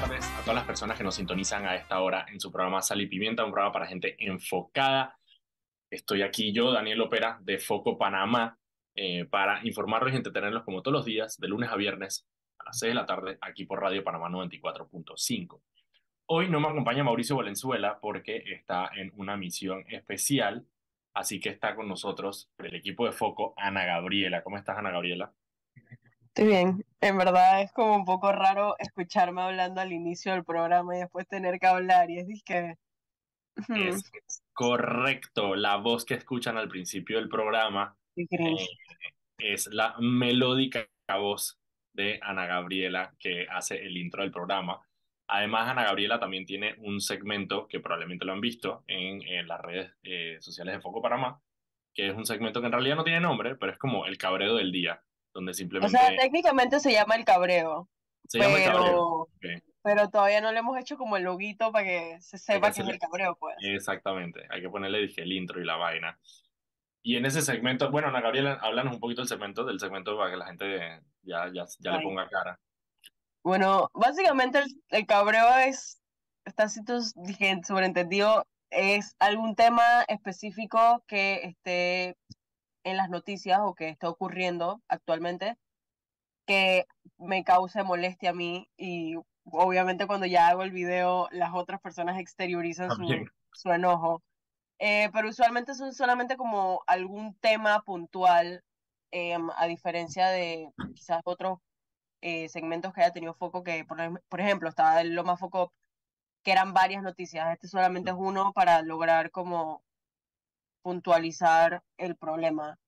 tardes a todas las personas que nos sintonizan a esta hora en su programa Sal y Pimienta, un programa para gente enfocada. Estoy aquí yo, Daniel Opera, de Foco Panamá, eh, para informarlos y entretenerlos como todos los días, de lunes a viernes a las 6 de la tarde, aquí por Radio Panamá 94.5. Hoy no me acompaña Mauricio Valenzuela porque está en una misión especial, así que está con nosotros el equipo de Foco, Ana Gabriela. ¿Cómo estás, Ana Gabriela? Estoy bien. En verdad es como un poco raro escucharme hablando al inicio del programa y después tener que hablar. Y es que. Es correcto. La voz que escuchan al principio del programa eh, es la melódica voz de Ana Gabriela que hace el intro del programa. Además, Ana Gabriela también tiene un segmento que probablemente lo han visto en, en las redes eh, sociales de Foco Panamá, que es un segmento que en realidad no tiene nombre, pero es como el cabreo del día donde simplemente... O sea, técnicamente se llama el cabreo. Se llama el cabreo. Pero todavía no le hemos hecho como el loguito para que se sepa que, es el cabreo, pues. Exactamente, hay que ponerle, dije, el intro y la vaina. Y en ese segmento, bueno, Ana Gabriela, háblanos un poquito del segmento, del segmento para que la gente ya, ya, ya le ponga cara. Bueno, básicamente el, el cabreo es, está dije, sobreentendido, es algún tema específico que esté en las noticias o que está ocurriendo actualmente que me cause molestia a mí y obviamente cuando ya hago el video las otras personas exteriorizan su, su, enojo. Eh, pero usualmente son solamente como algún tema puntual, em, a diferencia de quizás otros eh, segmentos que haya tenido foco, que por, por ejemplo estaba el Loma Foco, que eran varias noticias. Este solamente es uno para lograr como puntualizar el problema.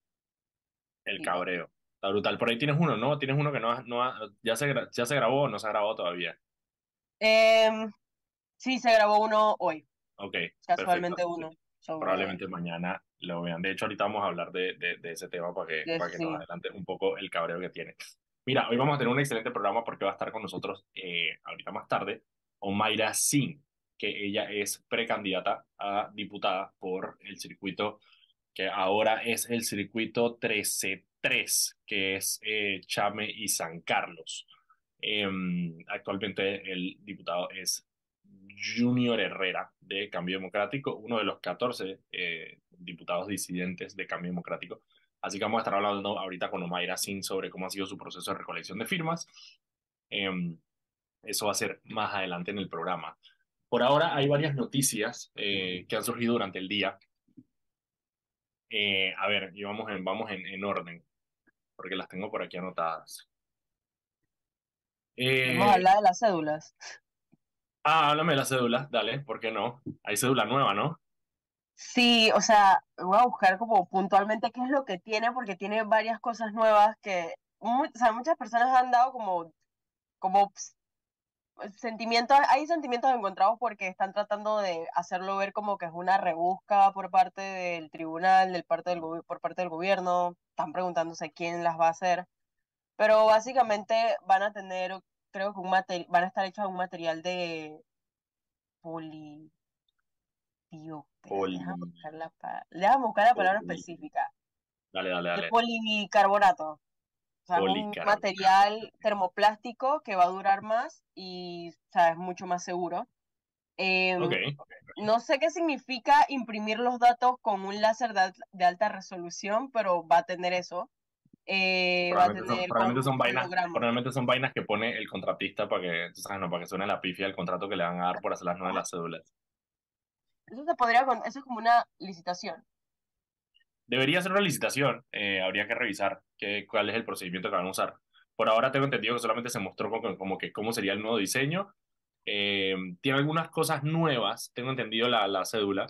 El cabreo. Está brutal. Por ahí tienes uno, ¿no? Tienes uno que no, no ya, se, ya se grabó o no se ha grabado todavía. Eh, sí, se grabó uno hoy. Ok. Casualmente uno. Probablemente mañana lo vean. De hecho, ahorita vamos a hablar de, de, ese tema para que, para que nos adelante un poco el cabreo que tiene. Mira, hoy vamos a tener un excelente programa porque va a estar con nosotros eh, ahorita más tarde Omaira Singh, que ella es precandidata a diputada por el circuito que ahora es el circuito 13-3, que es eh, Chame y San Carlos. Em, actualmente el diputado es Junior Herrera de Cambio Democrático, uno de los 14 eh, diputados disidentes de Cambio Democrático. Así que vamos a estar hablando ahorita con Omaira Sin sobre cómo ha sido su proceso de recolección de firmas. Em, eso va a ser más adelante en el programa. Por ahora hay varias noticias eh, que han surgido durante el día eh, a ver, y vamos en, vamos en, en orden, porque las tengo por aquí anotadas. Eh, vamos a hablar de las cédulas. Ah, háblame de las cédulas, dale, ¿por qué no? Hay cédula nueva, ¿no? Sí, o sea, voy a buscar como puntualmente qué es lo que tiene, porque tiene varias cosas nuevas que, o sea, muchas personas han dado como, como sentimientos, hay sentimientos encontrados porque están tratando de hacerlo ver como que es una rebusca por parte del tribunal, del parte del, por parte del gobierno, están preguntándose quién las va a hacer, pero básicamente van a tener, creo que un van a estar hechos un material de poli... Poli... Déjame buscar la, buscar la palabra específica. Dale, dale, dale. De policarbonato sea, un material termoplástico que va a durar más y es mucho más seguro. Em, no sé qué significa imprimir los datos con un láser de, alta resolución, pero va a tener eso. Eh, probablemente, son, vainas, probablemente son vainas que pone el contratista para que, sabes, no, para que suene la pifia del contrato que le van a dar por hacer las nuevas las cédulas. Eso se podría, eso es como una licitación. Debería ser una licitación, eh, habría que revisar qué, cuál es el procedimiento que van a usar. Por ahora tengo entendido que solamente se mostró como, como que cómo sería el nuevo diseño. Eh, tiene algunas cosas nuevas, tengo entendido la, la cédula.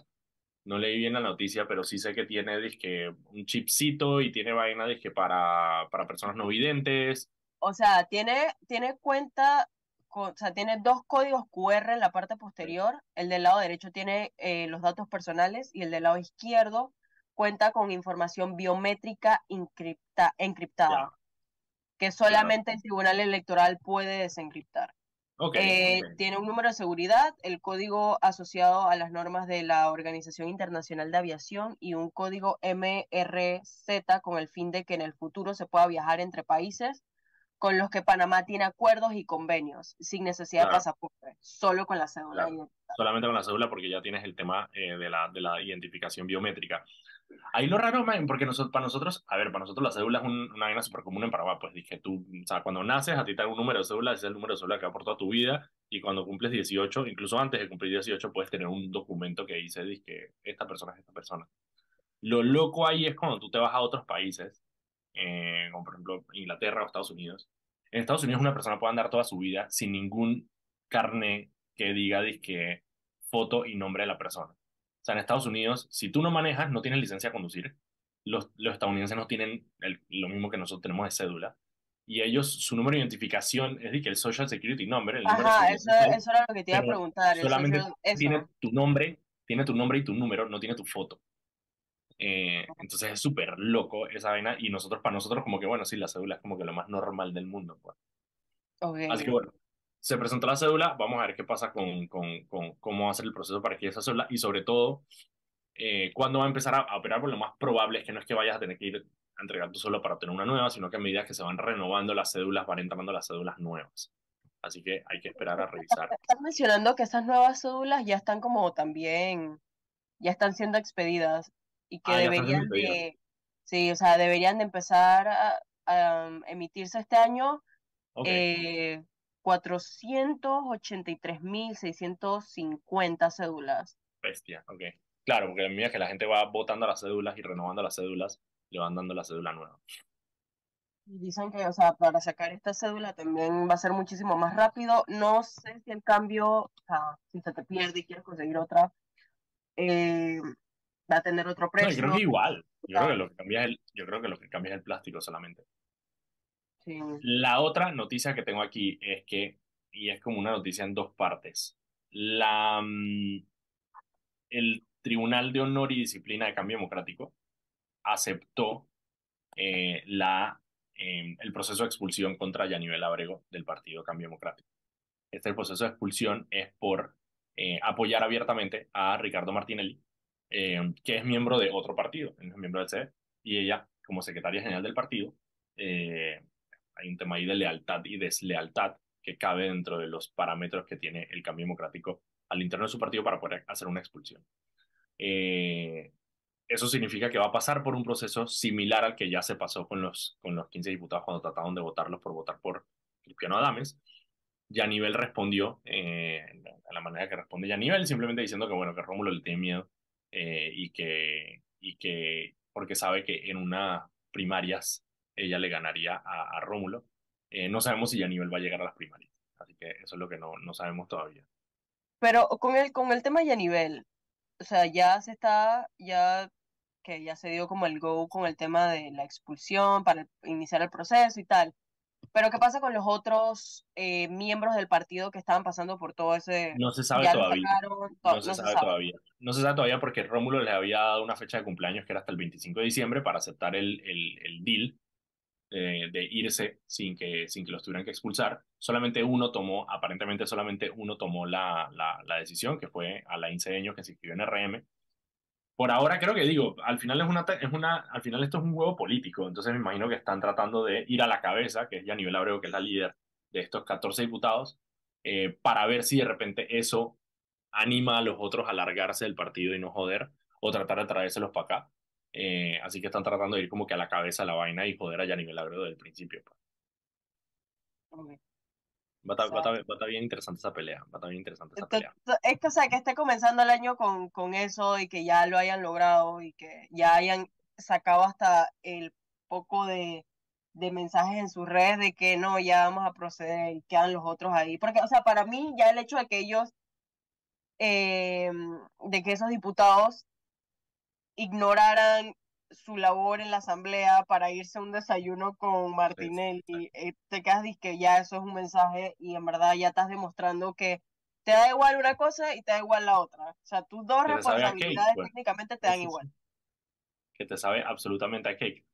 No leí bien la noticia, pero sí sé que tiene disque, un chipcito y tiene vaina disque, para, para personas no videntes. O sea, tiene, tiene cuenta, o sea, tiene dos códigos QR en la parte posterior. El del lado derecho tiene eh, los datos personales y el del lado izquierdo cuenta con información biométrica encriptada, que solamente el Tribunal Electoral puede desencriptar. Eh, tiene un número de seguridad, el código asociado a las normas de la Organización Internacional de Aviación y un código MRZ con el fin de que en el futuro se pueda viajar entre países con los que Panamá tiene acuerdos y convenios, sin necesidad de pasaporte, solo con la cédula. Solamente con la cédula porque ya tienes el tema eh, de, la, de la identificación biométrica. Ahí lo raro, porque nosotros, para nosotros, a ver, para nosotros la cédula es una vaina súper común en Paraguay, pues dije tú, o sea, cuando naces a ti te dan un número de cédula, ese es el número de cédula que ha por toda tu vida, y cuando cumples 18, incluso antes de cumplir 18, puedes tener un documento que dice que esta persona es esta persona. Lo loco ahí es cuando tú te vas a otros países, eh, como por ejemplo Inglaterra o Estados Unidos. En Estados Unidos una persona puede andar toda su vida sin ningún carné que diga que foto y nombre de la persona. Sea, en Estados Unidos, si tú no manejas, no tienes licencia de conducir. Los, los estadounidenses no tienen lo mismo que nosotros tenemos de cédula. Y ellos, su número de identificación es de que el Social Security Number. El Ajá, eso, eso, era lo que te iba a preguntar. Solamente tiene tu nombre, tiene tu nombre y tu número, no tiene tu foto. Eh, entonces es súper loco esa vaina y nosotros, para nosotros, como que bueno, sí, la cédula es como que lo más normal del mundo. Pues. Así que bueno, se presentó la cédula, vamos a ver qué pasa con, con, con cómo va a ser el proceso para que esa cédula y sobre todo eh, cuándo va a empezar a, operar, pues lo más probable es que no es que vayas a tener que ir a entregar tú solo para obtener una nueva, sino que a medida que se van renovando las cédulas, van entrando las cédulas nuevas. Así que hay que esperar a revisar. Estás mencionando que esas nuevas cédulas ya están como también, ya están siendo expedidas y que ah, deberían de, sí, o sea, deberían de empezar a, um, emitirse este año eh, 483.650 cédulas. Bestia, ok. Claro, porque a medida que la gente va votando las cédulas y renovando las cédulas, le van dando la cédula nueva. Y dicen que, o sea, para sacar esta cédula también va a ser muchísimo más rápido. No sé si el cambio, o sea, si se te pierde y quieres conseguir otra, eh, va a tener otro precio. yo creo que igual. Yo creo que, lo que cambia es el, yo creo que lo que cambia es el plástico solamente. La otra noticia que tengo aquí es que, y es como una noticia en dos partes, la, mm, el Tribunal de Honor y Disciplina de Cambio Democrático aceptó eh, la, em, el proceso de expulsión contra Yanivel Abrego del Partido Cambio Democrático. Este proceso de expulsión es por eh, apoyar abiertamente a Ricardo Martinelli, eh, que es miembro de otro partido, es miembro del CDE, y ella, como secretaria general del partido, eh, hay un tema ahí de lealtad y deslealtad que cabe dentro de los parámetros que tiene el cambio democrático al interno de su partido para poder hacer una expulsión. Eh, eso significa que va a pasar por un proceso similar al que ya se pasó con los, con los 15 diputados cuando trataron de votarlos por votar por Cristiano Adames, Yanivel respondió eh, de la manera que responde Yanivel, simplemente diciendo que bueno, que Rómulo le tiene miedo eh, y, que, y que, porque sabe que en unas primarias ella le ganaría a, Rómulo. Eh, no sabemos si ya nivel va a llegar a las primarias, así que eso es lo que no, no sabemos todavía. Pero con el, con el tema Yanivel, o sea, ya se está, ya que ya se dio como el go con el tema de la expulsión para iniciar el proceso y tal. Pero ¿qué pasa con los otros eh, miembros del partido que estaban pasando por todo ese... No se sabe todavía. no, se, sabe, todavía. No se sabe todavía porque Rómulo les había dado una fecha de cumpleaños que era hasta el 25 de diciembre para aceptar el, el, el deal eh, de irse sin que, sin que los tuvieran que expulsar. Solamente uno tomó, aparentemente solamente uno tomó la, la, la decisión, que fue Alain Cedeño, que se inscribió en RM, por ahora creo que digo, al final es una, es una, al final esto es un juego político, entonces me imagino que están tratando de ir a la cabeza, que es Yanivel Abreu, que es la líder de estos 14 diputados, eh, para ver si de repente eso anima a los otros a largarse del partido y no joder, o tratar de traérselos para acá. Eh, así que están tratando de ir como que a la cabeza la vaina y joder a Yanivel Abreu desde el principio. Pues. Va a, estar, bien interesante esa pelea. Va a estar bien interesante esa pelea. Es que, o sea, que esté comenzando el año con, con eso y que ya lo hayan logrado y que ya hayan sacado hasta el poco de, de mensajes en sus redes de que no, ya vamos a proceder y quedan los otros ahí. Porque, o sea, para mí ya el hecho de que ellos, eh, de que esos diputados ignoraran su labor en la asamblea para irse a un desayuno con Martinelli, eh, te quedas que ya eso es un mensaje y en verdad ya estás demostrando que te da igual una cosa y te da igual la otra. O sea, tus dos responsabilidades pues. técnicamente te dan igual. Que te sabe absolutamente a cake.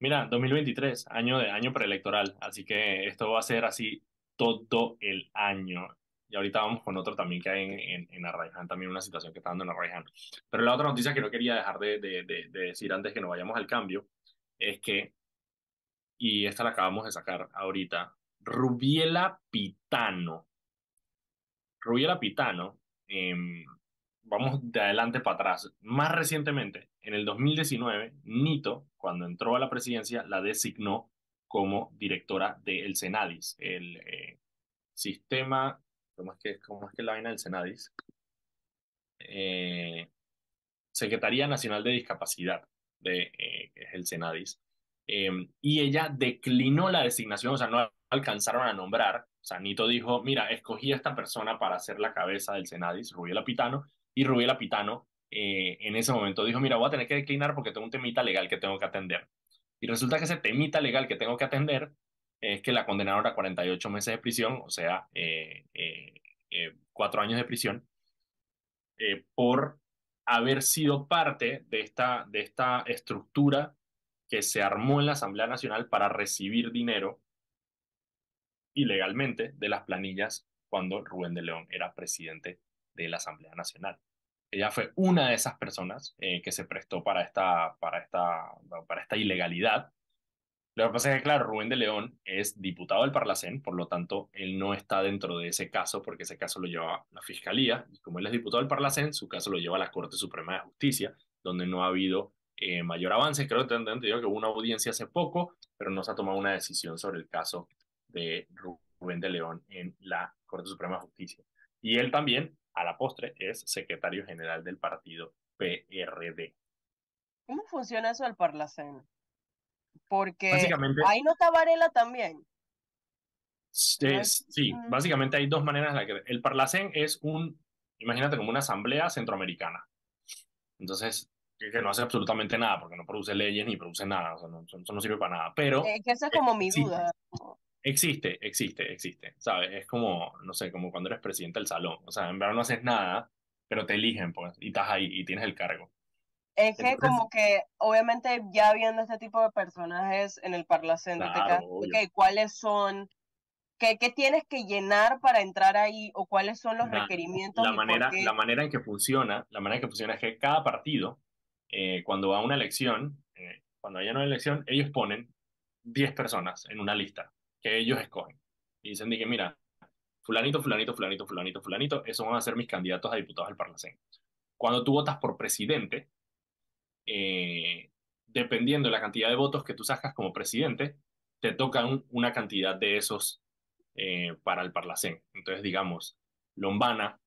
Mira, 2023, año de año preelectoral, así que esto va a ser así todo el año. Y ahorita vamos con otro también que hay en, en, en también una situación que está dando en Arraiján. Pero la otra noticia que no quería dejar de, de, de, decir antes que nos vayamos al cambio es que y esta la acabamos de sacar ahorita, Rubiela Pitano. Rubiela Pitano, em, vamos de adelante para atrás. Más recientemente, en el 2019, Nito, cuando entró a la presidencia, la designó como directora del Senadis, el eh, sistema, ¿cómo es, que, ¿cómo es que la vaina del Senadis? Eh, Secretaría Nacional de Discapacidad, de, eh, que es el Senadis. Em, y ella declinó la designación, o sea, no alcanzaron a nombrar. O sea, Nito dijo, mira, escogí a esta persona para ser la cabeza del Senadis, Rubiela Pitano, y Rubiela Pitano eh, en ese momento dijo, mira, voy a tener que declinar porque tengo un temita legal que tengo que atender. Y resulta que ese temita legal que tengo que atender es que la condenaron a 48 meses de prisión, o sea, eh, eh, cuatro años de prisión, por haber sido parte de esta, de esta estructura que se armó en la Asamblea Nacional para recibir dinero ilegalmente de las planillas cuando Rubén de León era presidente de la Asamblea Nacional. Ella fue una de esas personas eh, que se prestó para esta, para, esta, para esta ilegalidad. Lo que pasa es que, claro, Rubén de León es diputado del Parlacén, por lo tanto, él no está dentro de ese caso, porque ese caso lo lleva la Fiscalía, y como él es diputado del Parlacén, su caso lo lleva a la Corte Suprema de Justicia, donde no ha habido eh, mayor avance. Creo que entendido que hubo una audiencia hace poco, pero no se ha tomado una decisión sobre el caso de Rubén de León en la Corte Suprema de Justicia. Y él también, a la postre, es secretario general del partido PRD. ¿Cómo funciona eso del Parlacén? Porque ahí no está Varela también. sí, básicamente hay dos maneras. La que, el Parlacén es un, imagínate como una asamblea centroamericana. Entonces, que, no hace absolutamente nada, porque no produce leyes ni produce nada, o sea, no, eso no sirve para nada. Pero. Es que esa es como mi duda. Existe, existe, existe, ¿sabes? Es como, no sé, como cuando eres presidente del salón. O sea, en verdad no haces nada, pero te eligen, pues, y estás ahí y tienes el cargo. Es que como que, obviamente, ya viendo este tipo de personajes en el Parlacén, ¿cuáles son, qué, qué tienes que llenar para entrar ahí o cuáles son los requerimientos? La manera, la manera en que funciona, la manera en que funciona es que cada partido eh, cuando va a una elección, eh, cuando hay una elección, ellos ponen 10 personas en una lista que ellos escogen. Y dicen, que mira, fulanito, fulanito, fulanito, fulanito, fulanito, esos van a ser mis candidatos a diputados del Parlamento. Cuando tú votas por presidente, eh, dependiendo de la cantidad de votos que tú sacas como presidente, te tocan una cantidad de esos para el Parlacén. Entonces, digamos, Lombana,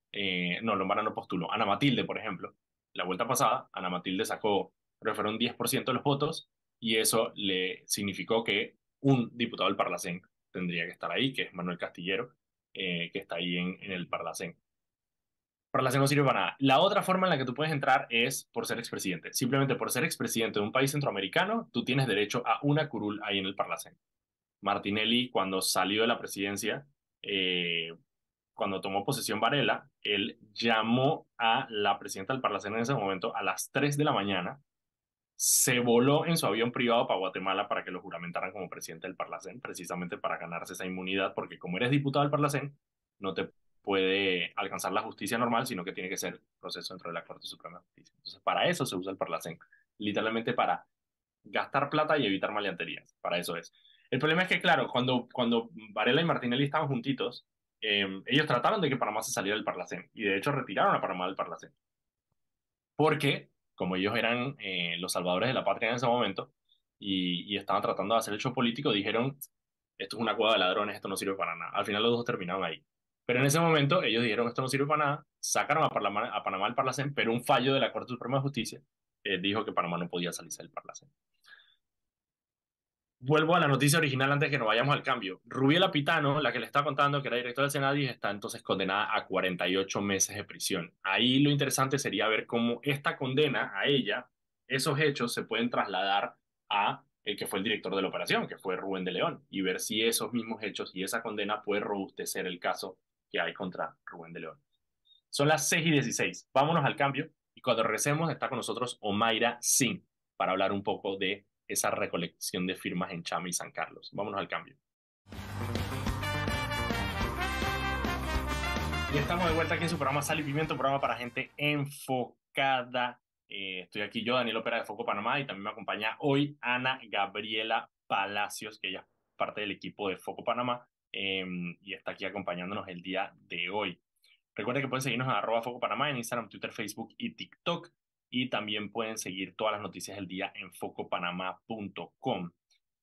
no, Lombana no postuló, Ana Matilde, por ejemplo, la vuelta pasada, Ana Matilde sacó, creo que fueron 10% de los votos, y eso le significó que un diputado del Parlacén tendría que estar ahí, que es Manuel Castillero, eh, que está ahí en, en el Parlacén. Parlacén no sirve para nada. La otra forma en la que tú puedes entrar es por ser expresidente. Simplemente por ser expresidente de un país centroamericano, tú tienes derecho a una curul ahí en el Parlacén. Martinelli, cuando salió de la presidencia, eh, cuando tomó posesión Varela, él llamó a la presidenta del Parlacén en ese momento a las 3 de la mañana, se voló en su avión privado para Guatemala para que lo juramentaran como presidente del Parlacén, precisamente para ganarse esa inmunidad, porque como eres diputado del Parlacén, no te puede alcanzar la justicia normal, sino que tiene que ser proceso dentro de la Corte Suprema de Justicia. Entonces, para eso se usa el Parlacén, literalmente para gastar plata y evitar maleanterías, para eso es. El problema es que, claro, cuando, cuando Varela y Martinelli estaban juntitos, Em, ellos trataron de que Panamá se saliera del Parlacén y de hecho retiraron a Panamá del Parlacén. Porque, como ellos eran eh, los salvadores de la patria en ese momento y, estaban tratando de hacer el show político, dijeron, esto es una cueva de ladrones, esto no sirve para nada. Al final los dos terminaron ahí. Pero en ese momento ellos dijeron, esto no sirve para nada, sacaron a, Panamá, a Panamá Parlacén, pero un fallo de la Corte Suprema de Justicia eh, dijo que Panamá no podía salirse del Parlacén vuelvo a la noticia original antes de que nos vayamos al cambio. Rubiela Pitano, la que le estaba contando que era directora del Senado, está entonces condenada a 48 meses de prisión. Ahí lo interesante sería ver cómo esta condena a ella, esos hechos se pueden trasladar a el que fue el director de la operación, que fue Rubén de León, y ver si esos mismos hechos y esa condena puede robustecer el caso que hay contra Rubén de León. Son las 6 y 16. Vámonos al cambio y cuando regresemos está con nosotros Omaira Singh para hablar un poco de esa recolección de firmas en Chama y San Carlos. Vámonos al cambio. Y estamos de vuelta aquí en su programa Sal y Pimiento, programa para gente enfocada. Eh, estoy aquí yo, Daniel Opera de Foco Panamá, y también me acompaña hoy Ana Gabriela Palacios, que ella es parte del equipo de Foco Panamá em, y está aquí acompañándonos el día de hoy. Recuerden que pueden seguirnos en arroba Foco Panamá en Instagram, Twitter, Facebook y TikTok. Y también pueden seguir todas las noticias del día en focopanamá.com.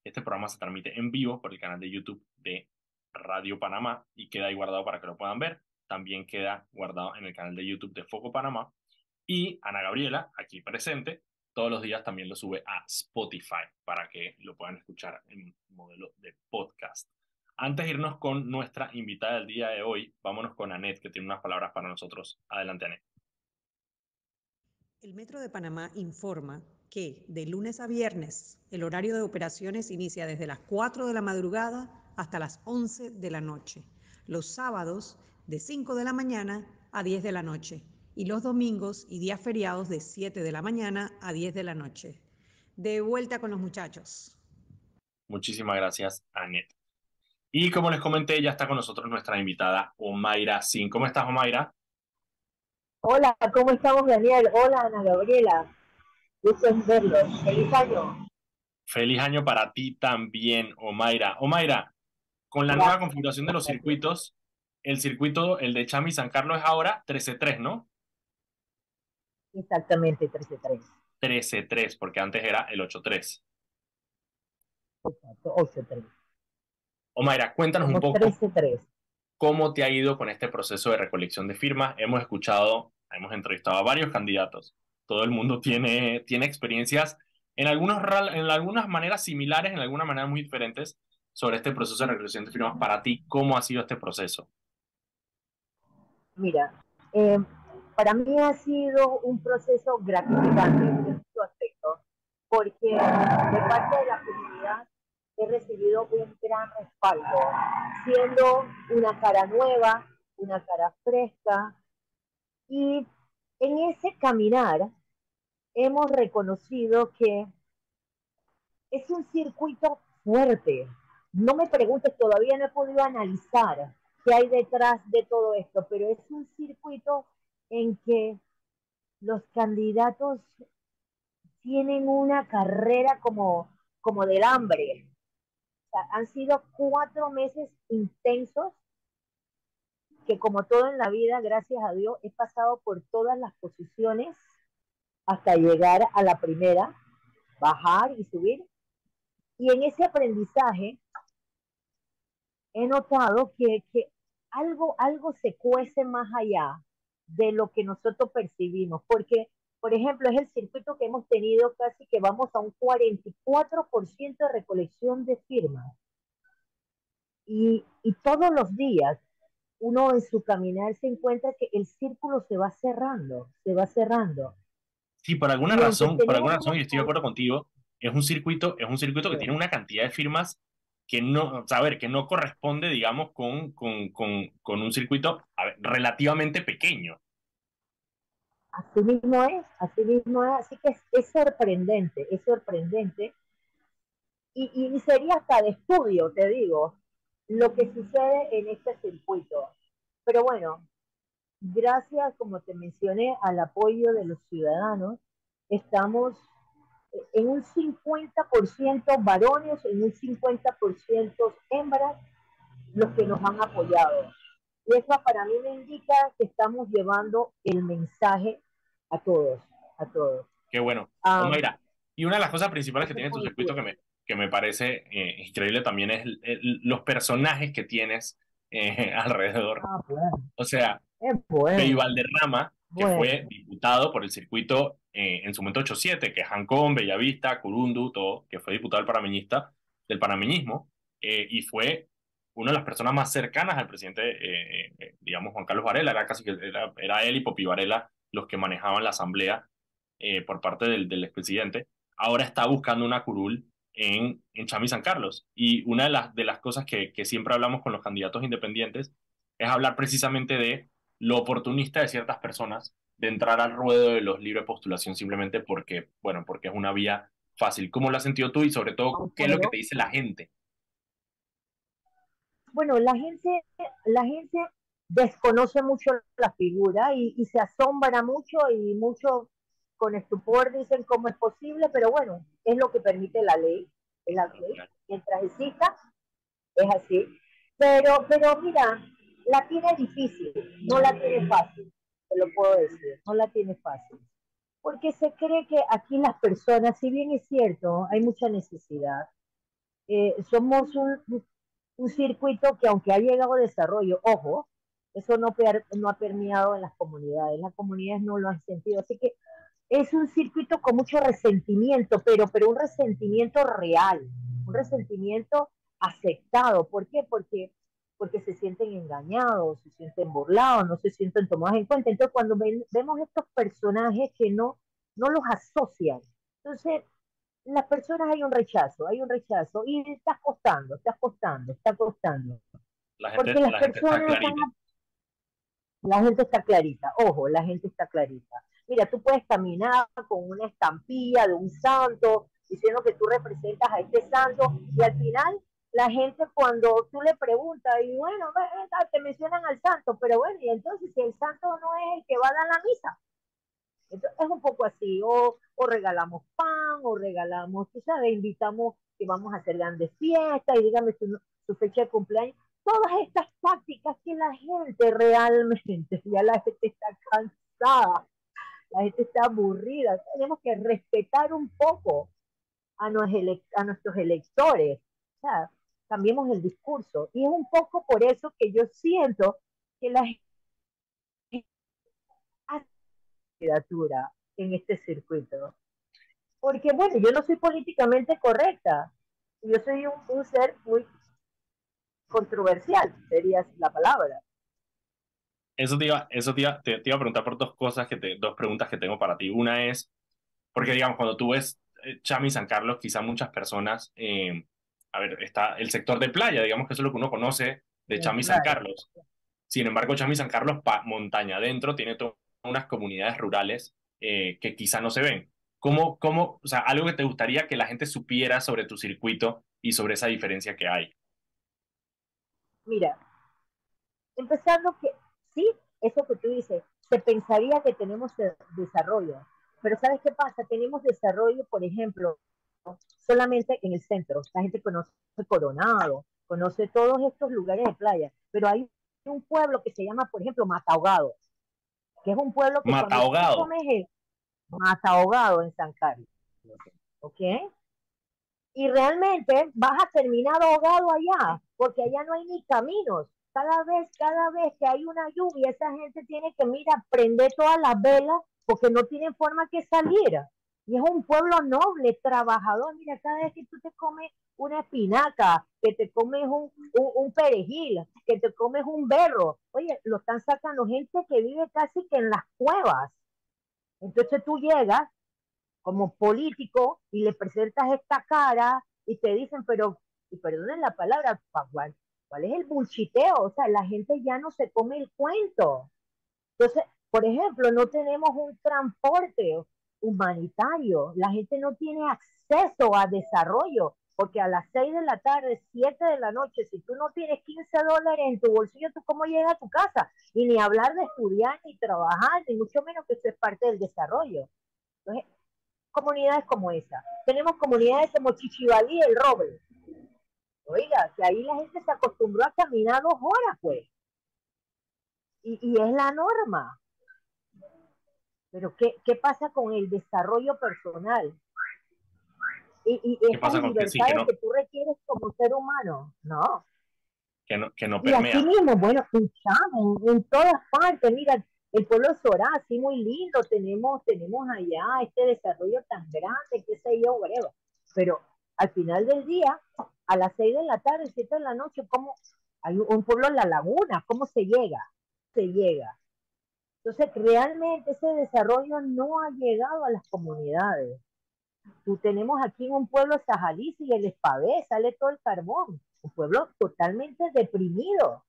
Este programa se transmite en vivo por el canal de YouTube de Radio Panamá y queda ahí guardado para que lo puedan ver. También queda guardado en el canal de YouTube de Foco Panamá. Y Ana Gabriela, aquí presente, todos los días también lo sube a Spotify para que lo puedan escuchar en modelo de podcast. Antes de irnos con nuestra invitada del día de hoy, vámonos con Anet, que tiene unas palabras para nosotros. Adelante, Anet. El Metro de Panamá informa que de lunes a viernes el horario de operaciones inicia desde las 4 de la madrugada hasta las 11 de la noche. Los sábados de 5 de la mañana a 10 de la noche y los domingos y días feriados de 7 de la mañana a 10 de la noche. De vuelta con los muchachos. Muchísimas gracias, Anet. Y como les comenté, ya está con nosotros nuestra invitada Omaira Sin. ¿Cómo estás, Omaira? Hola, ¿cómo estamos, Daniel? Hola, Ana Gabriela. Gusto en verlos. Feliz año. Feliz año para ti también, Omaira. Omaira, con la nueva configuración de los circuitos, el circuito, el de Chami San Carlos es ahora 13-3, ¿no? Exactamente, 13-3. 13-3, porque antes era el 8-3. Exacto, 8-3. Omaira, cuéntanos un poco cómo te ha ido con este proceso de recolección de firmas. Hemos escuchado, hemos entrevistado a varios candidatos. Todo el mundo tiene, tiene experiencias en, algunos, en algunas maneras similares, en algunas maneras muy diferentes sobre este proceso de recolección de firmas. Para ti, ¿cómo ha sido este proceso? Mira, eh, para mí ha sido un proceso gratificante en su aspecto, porque de parte de la comunidad he recibido un gran respaldo, siendo una cara nueva, una cara fresca. Y en ese caminar hemos reconocido que es un circuito fuerte. No me preguntes, todavía no he podido analizar qué hay detrás de todo esto, pero es un circuito en que los candidatos tienen una carrera como, como del hambre, han sido cuatro meses intensos que como todo en la vida, gracias a Dios, he pasado por todas las posiciones hasta llegar a la primera, bajar y subir. Y en ese aprendizaje he notado que, que algo, algo se cuece más allá de lo que nosotros percibimos, porque por ejemplo, es el circuito que hemos tenido casi que vamos a un 44% de recolección de firmas. Y, y todos los días uno en su caminar se encuentra que el círculo se va cerrando, se va cerrando. Sí, por alguna razón, por alguna razón, y estoy de acuerdo contigo, es un circuito, es un circuito que tiene una cantidad de firmas que no, a ver, que no corresponde, digamos, con, con, con, con un circuito relativamente pequeño. Así mismo es, así mismo es, así que es, sorprendente, es sorprendente. Y, y, sería hasta de estudio, te digo, lo que sucede en este circuito. Pero bueno, gracias, como te mencioné, al apoyo de los ciudadanos, estamos en un 50% varones, en un 50% hembras, los que nos han apoyado. Y eso para mí me indica que estamos llevando el mensaje a todos, a todos. Qué bueno. Ah, mira, y una de las cosas principales que tiene tu circuito que me, que me parece eh, increíble también es los personajes que tienes eh, alrededor. Ah, o sea, Pei Valderrama, que fue diputado por el circuito eh, en su momento 87, que es Hancón, Bellavista, Curundu, todo, que fue diputado del panameñista, del panameñismo, y fue una de las personas más cercanas al presidente, digamos, Juan Carlos Varela, era casi que era, era él y Popi Varela los que manejaban la asamblea eh, por parte del, del expresidente, ahora está buscando una curul en, en Chami San Carlos. Y una de las, de las cosas que, que siempre hablamos con los candidatos independientes es hablar precisamente de lo oportunista de ciertas personas de entrar al ruedo de los libres postulación simplemente porque, bueno, porque es una vía fácil. ¿Cómo lo has sentido tú y sobre todo qué es lo que te dice la gente? Bueno, la gente, la gente desconoce mucho la figura y, se asombra mucho y mucho con estupor dicen cómo es posible, pero bueno, es lo que permite la ley. mientras exista, es así. Pero, pero mira, la tiene difícil, no la tiene fácil, te lo puedo decir, no la tiene fácil. Porque se cree que aquí las personas, si bien es cierto, hay mucha necesidad, eh, somos un, un circuito que aunque ha llegado a desarrollo, ojo, eso no, no ha permeado en las comunidades, las comunidades no lo han sentido, así que es un circuito con mucho resentimiento, pero, pero un resentimiento real, un resentimiento aceptado. ¿Por qué? Porque, porque se sienten engañados, se sienten burlados, no se sienten tomados en cuenta. Entonces, cuando vemos estos personajes que no, no los asocian, entonces las personas hay un rechazo, hay un rechazo y está costando, está costando, está costando. La gente, Porque las personas está la gente está clarita, ojo, la gente está clarita. Mira, tú puedes caminar con una estampilla de un santo, diciendo que tú representas a este santo, y al final la gente cuando tú le preguntas, y bueno, te mencionan al santo, pero bueno, y entonces si el santo no es el que va a dar la misa, es un poco así, o, o regalamos pan, o regalamos, tú sabes, invitamos que vamos a hacer grandes fiestas, y dígame su, su fecha de cumpleaños, todas estas tácticas que la gente realmente, ya la gente está cansada, la gente está aburrida, tenemos que respetar un poco a, a nuestros electores, o sea, cambiemos el discurso. Y es un poco por eso que yo siento que la gente candidatura en este circuito. Porque, bueno, yo no soy políticamente correcta, yo soy un ser muy controversial, sería la palabra. Eso te iba, eso te iba, te, iba a preguntar por dos cosas, que te, dos preguntas que tengo para ti. Una es, porque digamos, cuando tú ves eh, Chami San Carlos, quizá muchas personas, eh, a ver, está el sector de playa, digamos que eso es lo que uno conoce de Chami San Carlos. Sin embargo, Chami San Carlos, montaña adentro, tiene todas unas comunidades rurales eh, que quizá no se ven. ¿Cómo, ¿Cómo, o sea, algo que te gustaría que la gente supiera sobre tu circuito y sobre esa diferencia que hay? Mira, empezando que sí, eso que tú dices, se pensaría que tenemos desarrollo, pero ¿sabes qué pasa? Tenemos desarrollo, por ejemplo, solamente en el centro. La gente conoce Coronado, conoce todos estos lugares de playa, pero hay un pueblo que se llama, por ejemplo, Matahogado, que es un pueblo que Matahogado. Matahogado en San Carlos. ¿Ok? Y realmente vas a terminar ahogado allá, porque allá no hay ni caminos. Cada vez, cada vez que hay una lluvia, esa gente tiene que, mira, prender todas las velas porque no tienen forma que salir. Y es un pueblo noble, trabajador. Mira, cada vez que tú te comes una espinaca, que te comes un, un, perejil, que te comes un berro, oye, lo están sacando gente que vive casi que en las cuevas. Entonces tú llegas como político y le presentas esta cara y te dicen, pero y perdonen la palabra, ¿cuál, ¿cuál es el bullshiteo? O sea, la gente ya no se come el cuento. Entonces, por ejemplo, no tenemos un transporte humanitario, la gente no tiene acceso a desarrollo, porque a las 6 de la tarde, 7 de la noche, si tú no tienes 15 dólares en tu bolsillo, ¿tú cómo llegas a tu casa? Y ni hablar de estudiar, ni trabajar, ni mucho menos que eso es parte del desarrollo. Entonces, comunidades como esa. Tenemos comunidades como Chichibalí y El Roble, Oiga, que ahí la gente se acostumbró a caminar dos horas, pues. Y, y es la norma. Pero ¿qué, ¿qué, pasa con el desarrollo personal? Y, y estas libertades que, tú requieres como ser humano, ¿no? Que no, que no permea. Y así mismo, bueno, escuchamos en, todas partes, mira, el pueblo de Sorá, así muy lindo, tenemos, tenemos allá este desarrollo tan grande, qué sé yo. Pero al final del día, a las 6 de la tarde, 7 de la noche, ¿cómo? Hay un pueblo en la laguna, ¿cómo se llega? Se llega. Entonces, realmente ese desarrollo no ha llegado a las comunidades. Tú tenemos aquí en un pueblo Sajalice y el Espavé, sale todo el carbón. Un pueblo totalmente deprimido.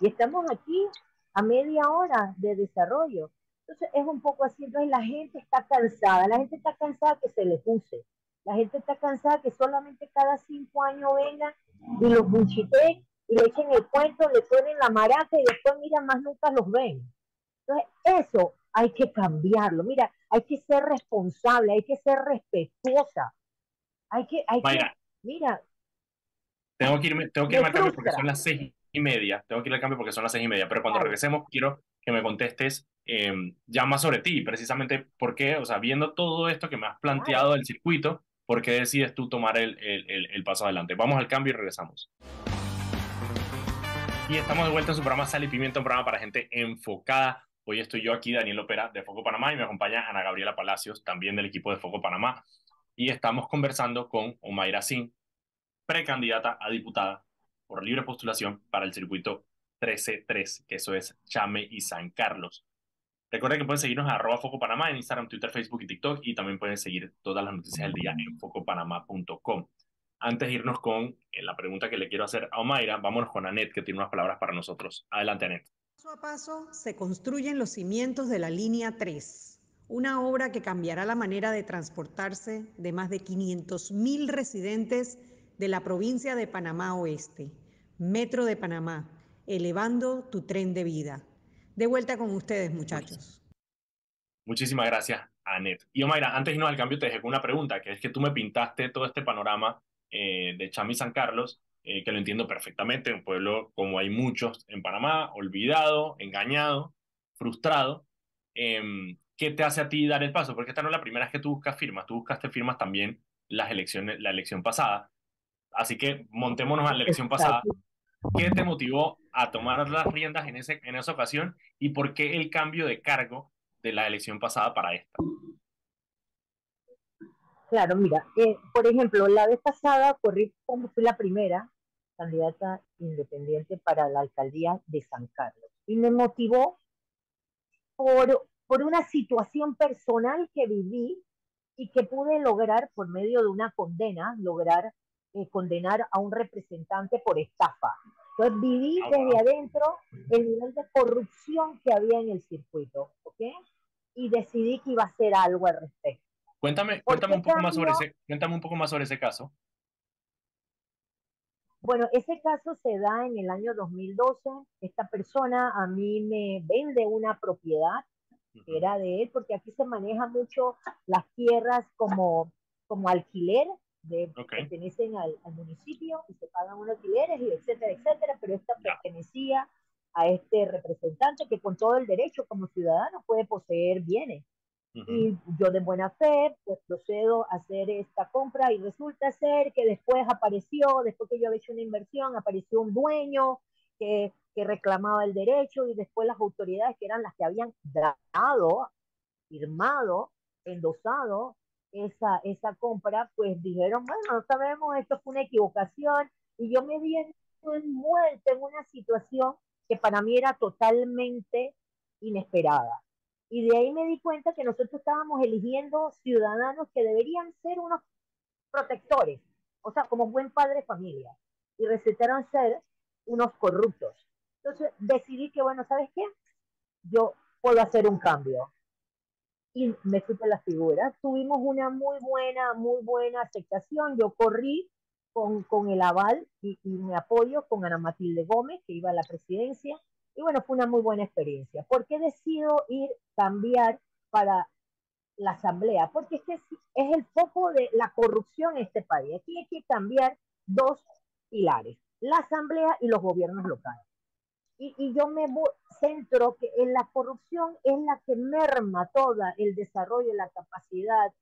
Y estamos aquí a media hora de desarrollo. Entonces, es un poco así. Entonces, la gente está cansada. La gente está cansada que se le use. La gente está cansada que solamente cada cinco años vengan y los buchiteen y le echen el cuento, le ponen la maraca y después, mira, más nunca los ven. Entonces, eso hay que cambiarlo. Mira, hay que ser responsable, hay que ser respetuosa. Hay que, hay que mira. Tengo que irme, tengo que cambio porque son las seis y media. Tengo que ir al cambio porque son las seis y media. Pero cuando regresemos, quiero que me contestes em, ya más sobre ti, precisamente por qué, o sea, viendo todo esto que me has planteado del circuito, ¿por qué decides tú tomar el, el, el, paso adelante? Vamos al cambio y regresamos. Y estamos de vuelta en su programa Sal y Pimiento, un programa para gente enfocada. Hoy estoy yo aquí, Daniel Opera, de Foco Panamá, y me acompaña Ana Gabriela Palacios, también del equipo de Foco Panamá. Y estamos conversando con Omaira Sin, precandidata a diputada por libre postulación para el circuito 13-3, que eso es Chame y San Carlos. Recuerden que pueden seguirnos a arroba Foco Panamá en Instagram, Twitter, Facebook y TikTok y también pueden seguir todas las noticias del día en focopanamá.com. Antes de irnos con eh, la pregunta que le quiero hacer a Omaira, vámonos con Anet, que tiene unas palabras para nosotros. Adelante, Anet. Paso a paso se construyen los cimientos de la línea 3, una obra que cambiará la manera de transportarse de más de 500.000 residentes de la provincia de Panamá Oeste. Metro de Panamá, elevando tu tren de vida. De vuelta con ustedes, muchachos. Muchísimas gracias, Anet. Y Omaira, antes de irnos al cambio, te dejé una pregunta, que es que tú me pintaste todo este panorama eh, de Chami San Carlos, eh, que lo entiendo perfectamente, un pueblo como hay muchos en Panamá, olvidado, engañado, frustrado. Em, ¿Qué te hace a ti dar el paso? Porque esta no es la primera vez que tú buscas firmas, tú buscaste firmas también las elecciones, la elección pasada. Así que montémonos a la elección pasada. ¿Qué te motivó a tomar las riendas en, ese, en esa ocasión y por qué el cambio de cargo de la elección pasada para esta? Claro, mira, eh, por ejemplo, la vez pasada corrí como fui la primera candidata independiente para la alcaldía de San Carlos y me motivó por, por una situación personal que viví y que pude lograr por medio de una condena, lograr eh, condenar a un representante por estafa. Entonces viví ah, desde adentro el nivel de corrupción que había en el circuito, ¿ok? Y decidí que iba a hacer algo al respecto. Cuéntame, cuéntame un poco más sobre ese, cuéntame un poco más sobre ese caso. Bueno, ese caso se da en el año 2012. Esta persona a mí me vende una propiedad que era de él, porque aquí se maneja mucho las tierras como, como alquiler de, pertenecen al, municipio y se pagan unos alquileres y etcétera, etcétera, pero esta pertenecía a este representante que con todo el derecho como ciudadano puede poseer bienes. Y yo de buena fe pues procedo a hacer esta compra y resulta ser que después apareció, después que yo había hecho una inversión, apareció un dueño que, que reclamaba el derecho y después las autoridades que eran las que habían dado, firmado, endosado esa, esa compra, pues dijeron, bueno, no sabemos, esto fue una equivocación, y yo me vi envuelta en una situación que para mí era totalmente inesperada. Y de ahí me di cuenta que nosotros estábamos eligiendo ciudadanos que deberían ser unos protectores, o sea, como buen padre de familia, y recetaron ser unos corruptos. Entonces decidí que, bueno, ¿sabes qué? Yo puedo hacer un cambio y me fui por las figuras. Tuvimos una muy buena, muy buena aceptación. Yo corrí con, con el aval y, y mi apoyo con Ana Matilde Gómez, que iba a la presidencia. Y bueno, fue una muy buena experiencia. ¿Por qué decido ir, cambiar para la asamblea? Porque es, que es el foco de la corrupción en este país. Aquí hay que cambiar dos pilares, la asamblea y los gobiernos locales. Y, yo me centro que en la corrupción es la que merma toda el desarrollo, la capacidad,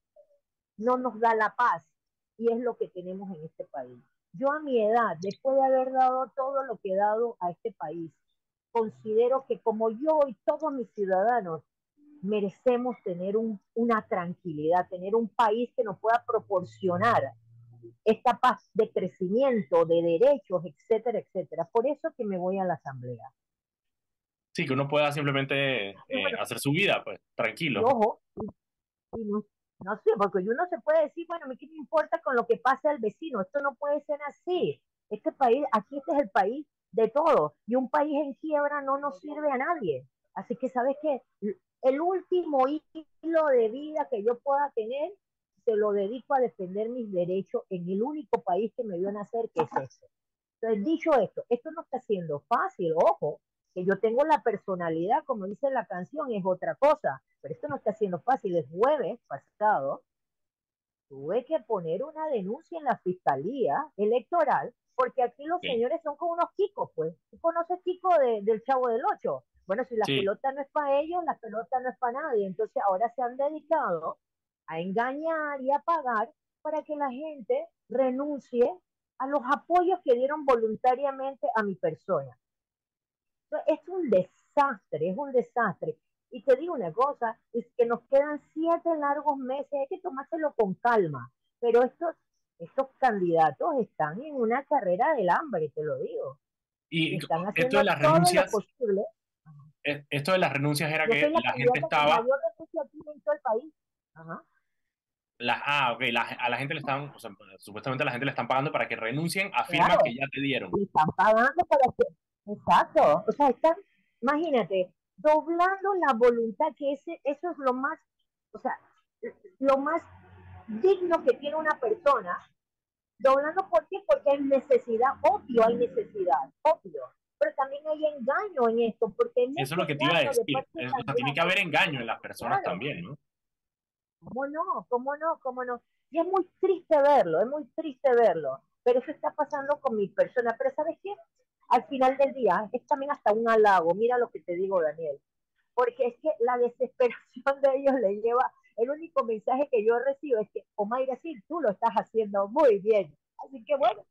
no nos da la paz y es lo que tenemos en este país. Yo a mi edad, después de haber dado todo lo que he dado a este país, considero que como yo y todos mis ciudadanos merecemos tener un, una tranquilidad, tener un país que nos pueda proporcionar esta paz de crecimiento, de derechos, etcétera, etcétera. Por eso que me voy a la asamblea. Sí, que uno pueda simplemente eh, hacer su vida, pues, tranquilo. ojo, no, no, sé, porque uno se puede decir, bueno, ¿qué me importa con lo que pase al vecino? Esto no puede ser así. Este país, aquí este es el país de todos, y un país en quiebra no nos sirve a nadie. Así que, ¿sabes qué? El último hilo de vida que yo pueda tener, se lo dedico a defender mis derechos en el único país que me vio nacer, que es este. Entonces, dicho esto, esto no está siendo fácil, ojo, que yo tengo la personalidad, como dice la canción, es otra cosa, pero esto no está siendo fácil. El jueves pasado tuve que poner una denuncia en la fiscalía electoral, porque aquí los señores son como unos chicos, pues. ¿Tú conoces chico del Chavo del Ocho? Bueno, si la pelota no es para ellos, la pelota no es para nadie. Entonces ahora se han dedicado a engañar y a pagar para que la gente renuncie a los apoyos que dieron voluntariamente a mi persona. Es un desastre, es un desastre. Y te digo una cosa, es que nos quedan siete largos meses, hay que tomárselo con calma. Pero estos, estos candidatos están en una carrera del hambre, te lo digo. Y están haciendo esto de las renuncias, posible. Eh, esto de las renuncias era que la, gente estaba... Mayor país. Ajá ah, ok, a la gente le están, o sea, supuestamente a la gente le están pagando para que renuncien a firmas que ya te dieron. están pagando para que, exacto, o sea, están, imagínate, doblando la voluntad, que ese, eso es lo más, o sea, lo más digno que tiene una persona, doblando, ¿por qué? Porque hay necesidad, obvio hay necesidad, obvio, pero también hay engaño en esto, porque... eso es lo que te iba a decir, o sea, tiene que haber engaño en las personas también, ¿no? ¿Cómo no? ¿Cómo no? ¿Cómo no? Y es muy triste verlo, es muy triste verlo. Pero eso está pasando con mi persona. Pero ¿sabes qué? Al final del día es también hasta un halago. Mira lo que te digo, Daniel. Porque es que la desesperación de ellos le lleva, el único mensaje que yo recibo es que, Omaira, sí, tú lo estás haciendo muy bien. Así que bueno,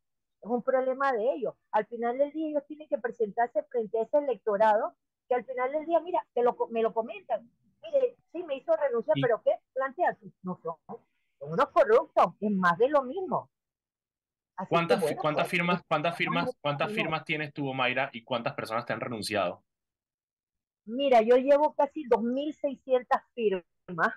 es un problema de ellos. Al final del día ellos tienen que presentarse frente a ese electorado que al final del día, mira, te me lo comentan mire, sí me hizo renunciar, pero ¿qué plantea? No son, son unos corruptos, es más de lo mismo. ¿Cuántas, ¿cuántas pues, firmas, cuántas firmas, cuántas firmas tienes tú, Mayra, y cuántas personas te han renunciado? Mira, yo llevo casi 2.600 firmas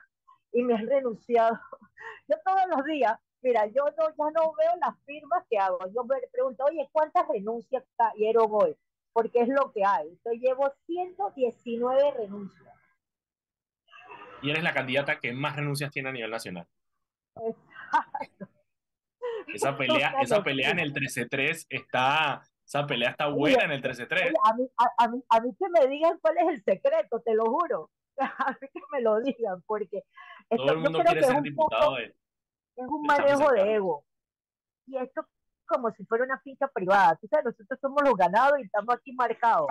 y me han renunciado. Yo todos los días, mira, yo no, ya no veo las firmas que hago. Yo me pregunto, oye, ¿cuántas renuncias cayeron hoy? Porque es lo que hay. Yo llevo 119 renuncias y eres la candidata que más renuncias tiene a nivel nacional. Esa pelea, esa pelea en el 13-3 está, esa pelea está buena en el 13-3. A mí, a, mí, a mí que me digan cuál es el secreto, te lo juro. A mí que me lo digan, porque todo el mundo quiere ser diputado de, Es un manejo de ego. Y esto como si fuera una finca privada. Tú sabes, nosotros somos los ganados y estamos aquí marcados.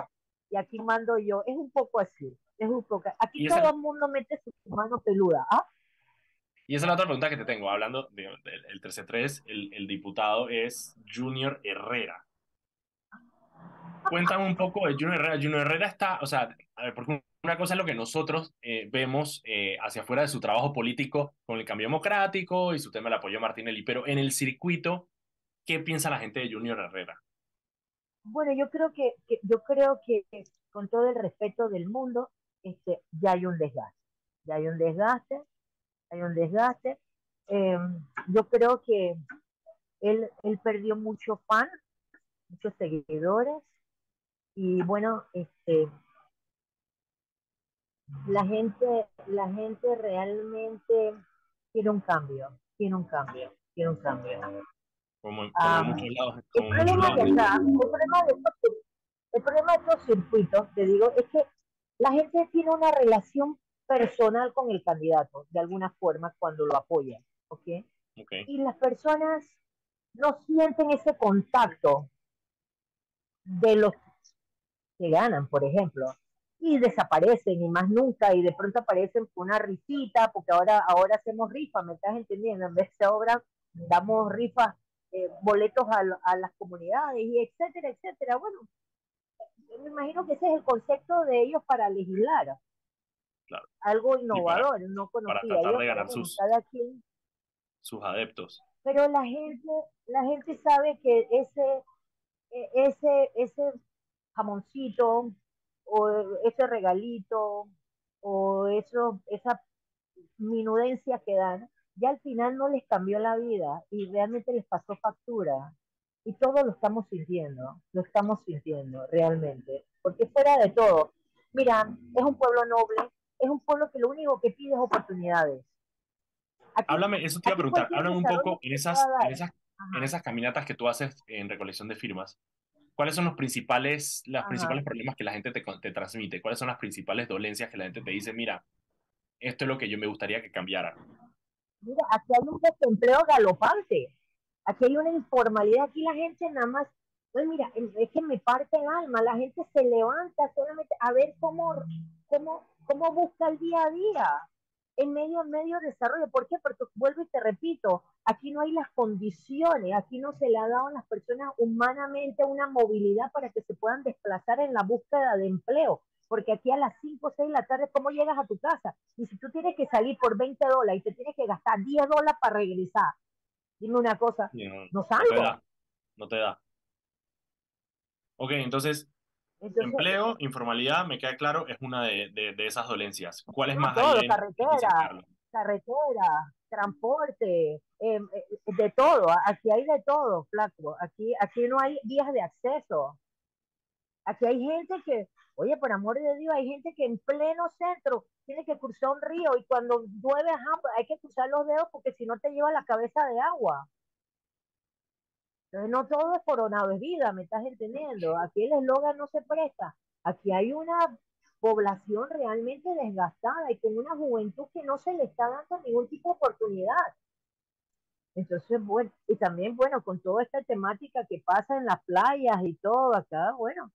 Y aquí mando yo. Es un poco así. Aquí todo el mundo mete su mano peluda. ¿ah? Y esa es la otra pregunta que te tengo. Hablando del 13-3, el, el diputado es Junior Herrera. Cuéntame un poco de Junior Herrera. Junior Herrera está, o sea, a ver, porque una cosa es lo que nosotros eh, vemos eh, hacia afuera de su trabajo político con el cambio democrático y su tema del apoyo a Martinelli, pero en el circuito, ¿qué piensa la gente de Junior Herrera? Bueno, yo creo que, que yo creo que con todo el respeto del mundo, este, ya hay un desgaste, ya hay un desgaste, hay un desgaste. Em, yo creo que él, él perdió mucho fan, muchos seguidores, y bueno, este, la gente, la gente realmente quiere un cambio, quiere un cambio, quiere un cambio. Como, ah, muchos lados, el, problema el, problema de el problema de estos circuitos, te digo, es que la gente tiene una relación personal con el candidato, de alguna forma, cuando lo apoyan, ¿ok? Y las personas no sienten ese contacto de los que ganan, por ejemplo, y desaparecen y más nunca, y de pronto aparecen con una risita, porque ahora, ahora hacemos rifas, ¿me estás entendiendo? En vez de obra, damos rifas, eh, boletos a, a las comunidades, y etcétera, etcétera. Bueno, me imagino que ese es el concepto de ellos para legislar. Algo innovador, no conocía. Para tratar de ganar sus, sus adeptos. Pero la gente, la gente sabe que ese, e, ese, ese jamoncito o ese regalito o eso, esa minudencia que dan, ya al final no les cambió la vida y realmente les pasó factura y todo lo estamos sintiendo, lo estamos sintiendo realmente, porque fuera de todo, mira, es un pueblo noble, es un pueblo que lo único que pide es oportunidades. háblame, eso te iba a preguntar, háblame un poco en esas, en esas, en esas caminatas que tú haces en recolección de firmas. ¿Cuáles son los principales, los principales problemas que la gente te, te transmite? ¿Cuáles son las principales dolencias que la gente te dice, mira, esto es lo que yo me gustaría que cambiara? Mira, aquí hay un desempleo galopante. Aquí hay una informalidad. Aquí la gente nada más. Pues mira, es que me parte el alma. La gente se levanta solamente a ver cómo, cómo, cómo busca el día a día en medio, en medio desarrollo. ¿Por qué? Porque vuelvo y te repito, aquí no hay las condiciones, aquí no se le ha dado a las personas humanamente una movilidad para que se puedan desplazar en la búsqueda de empleo. Porque aquí a las 5 o 6 de la tarde, ¿cómo llegas a tu casa? Y si tú tienes que salir por 20 dólares y te tienes que gastar 10 dólares para regresar, dime una cosa, no, no salgo. No te da. No te da. Ok, entonces Empleo, informalidad, me queda claro, es una de, de, esas dolencias. ¿Cuál es más? Todo, carretera, carretera, transporte, em, eh, de todo. Aquí hay de todo, flaco. Aquí, aquí no hay vías de acceso. Aquí hay gente que, oye, por amor de Dios, hay gente que en pleno centro tiene que cruzar un río y cuando llueve, hay que cruzar los dedos porque si no te lleva la cabeza de agua. Entonces, no todo es coronado, es vida, ¿me estás entendiendo? Aquí el eslogan no se presta. Aquí hay una población realmente desgastada y con una juventud que no se le está dando ningún tipo de oportunidad. Entonces, bueno, y también, bueno, con toda esta temática que pasa en las playas y todo acá, bueno,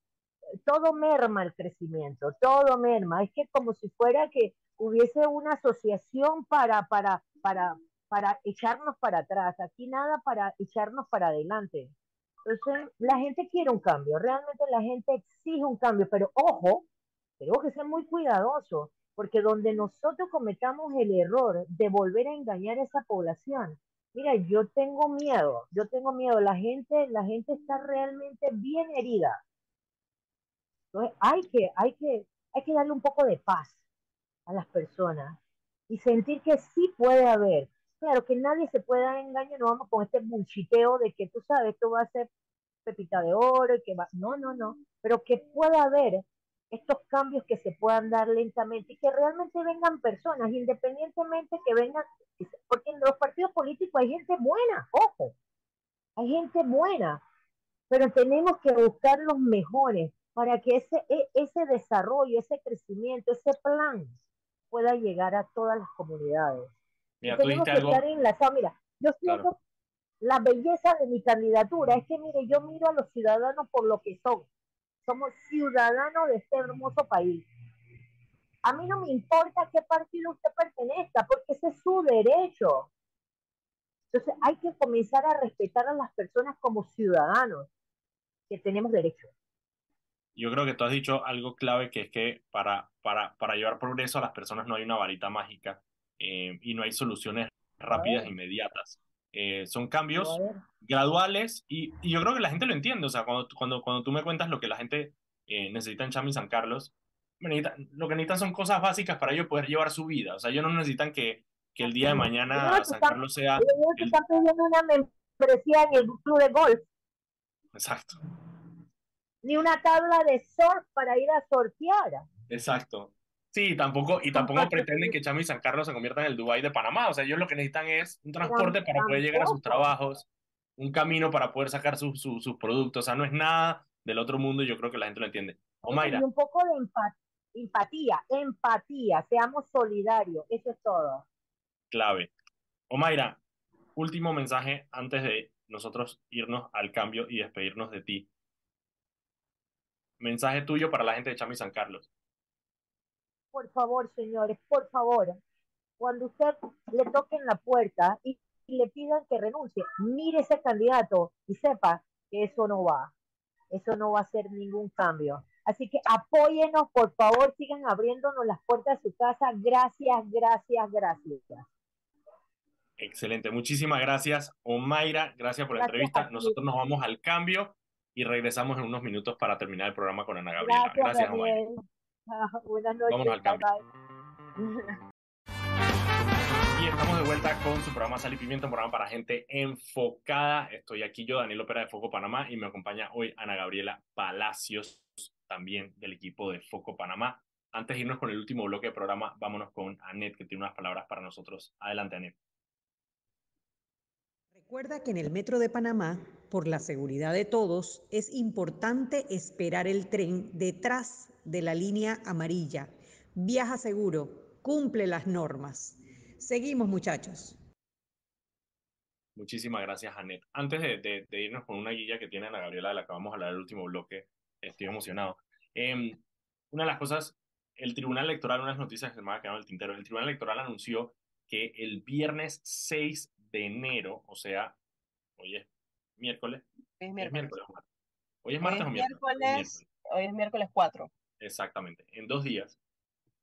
todo merma el crecimiento, todo merma. Es que como si fuera que hubiese una asociación para, para, para, para echarnos para atrás, aquí nada para echarnos para adelante. Entonces, la gente quiere un cambio, realmente la gente exige un cambio, pero ojo, tenemos que ser muy cuidadosos, porque donde nosotros cometamos el error de volver a engañar a esa población, mira, yo tengo miedo, yo tengo miedo, la gente, la gente está realmente bien herida. Entonces, hay que, hay que, hay que darle un poco de paz a las personas y sentir que sí puede haber. Claro, que nadie se pueda engañar, no vamos con este bullshiteo de que tú sabes, esto va a ser pepita de oro, y que va, no, no, no, pero que pueda haber estos cambios que se puedan dar lentamente y que realmente vengan personas, independientemente que vengan, porque en los partidos políticos hay gente buena, ojo, hay gente buena, pero tenemos que buscar los mejores para que ese, e, ese desarrollo, ese crecimiento, ese plan pueda llegar a todas las comunidades. Mira, tenemos que estar enlazados. Mira, yo siento la belleza de mi candidatura. Es que, mire, yo miro a los ciudadanos por lo que son. Somos ciudadanos de este hermoso país. A mí no me importa a qué partido usted pertenezca, porque ese es su derecho. Entonces hay que comenzar a respetar a las personas como ciudadanos, que tenemos derecho. Yo creo que tú has dicho algo clave, que es que para, para, para llevar progreso a las personas no hay una varita mágica eh, y no hay soluciones rápidas e inmediatas. Eh, son cambios graduales y, y, yo creo que la gente lo entiende. O sea, cuando, cuando, cuando tú me cuentas lo que la gente eh, necesita en Chami San Carlos, lo que necesitan son cosas básicas para ellos poder llevar su vida. O sea, ellos no necesitan que, que el día de mañana San Carlos sea. El... una membresía en el club de golf. Exacto. Ni una tabla de surf para ir a sortear. Exacto. Sí, tampoco, y tampoco pretenden que Chami y San Carlos se conviertan en el Dubai de Panamá. O sea, ellos lo que necesitan es un transporte para poder llegar a sus trabajos, un camino para poder sacar sus productos. O sea, no es nada del otro mundo y yo creo que la gente lo entiende. Omaira. Y un poco de empatía, empatía, seamos solidarios, eso es todo. Clave. Omaira, último mensaje antes de nosotros irnos al cambio y despedirnos de ti. Mensaje tuyo para la gente de Chami San Carlos por favor, señores, por favor, cuando usted le toquen la puerta y, le pidan que renuncie, mire ese candidato y sepa que eso no va, eso no va a ser ningún cambio. Así que apóyenos, por favor, sigan abriéndonos las puertas de su casa. Gracias, gracias, gracias. Excelente, muchísimas gracias, Omaira, gracias por la entrevista. Nosotros nos vamos al cambio y regresamos en unos minutos para terminar el programa con Ana Gabriela. Gracias, Omaira. buenas noches. Y estamos de vuelta con su programa Sal y Pimiento, un programa para gente enfocada. Estoy aquí yo, Daniel Opera de Foco Panamá, y me acompaña hoy Ana Gabriela Palacios, también del equipo de Foco Panamá. Antes de irnos con el último bloque de programa, vámonos con Anet, que tiene unas palabras para nosotros. Adelante, Anet. Recuerda que en el Metro de Panamá, por la seguridad de todos, es importante esperar el tren detrás de la línea amarilla. Viaja seguro, cumple las normas. Seguimos muchachos. Muchísimas gracias, Janet. Antes de, irnos con una guía que tiene Ana Gabriela, de la que vamos a hablar el último bloque, estoy emocionado. Em, una de las cosas, el Tribunal Electoral, unas noticias que se me ha quedado en el tintero, el Tribunal Electoral anunció que el viernes 6 de enero, o sea, hoy es miércoles. Es miércoles. Hoy es martes o miércoles. Hoy es miércoles 4. Exactamente. En dos días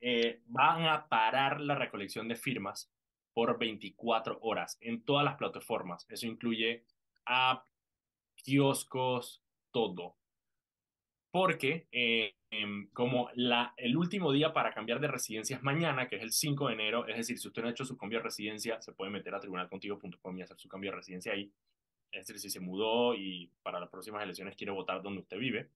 eh, van a parar la recolección de firmas por 24 horas en todas las plataformas. Eso incluye app, kioscos, todo. Porque eh, em, como la, el último día para cambiar de residencia es mañana, que es el 5 de enero, es decir, si usted no ha hecho su cambio de residencia, se puede meter a tribunalcontigo.com y hacer su cambio de residencia ahí. Es decir, si se mudó y para las próximas elecciones quiere votar donde usted vive.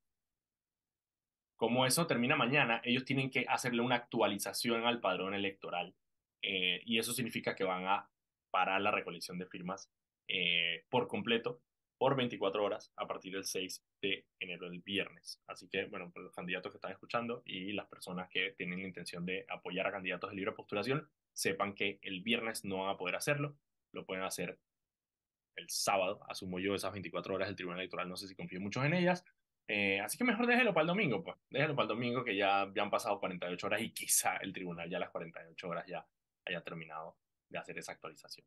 Como eso termina mañana, ellos tienen que hacerle una actualización al padrón electoral eh, y eso significa que van a parar la recolección de firmas eh, por completo por 24 horas a partir del 6 de enero del viernes. Así que, bueno, pues los candidatos que están escuchando y las personas que tienen la intención de apoyar a candidatos de libre postulación, sepan que el viernes no van a poder hacerlo, lo pueden hacer el sábado, asumo yo esas 24 horas del Tribunal Electoral, no sé si confío mucho en ellas, eh, así que mejor déjelo para el domingo, pues, déjelo para el domingo que ya, ya han pasado 48 horas y quizá el tribunal ya las 48 horas ya haya terminado de hacer esa actualización.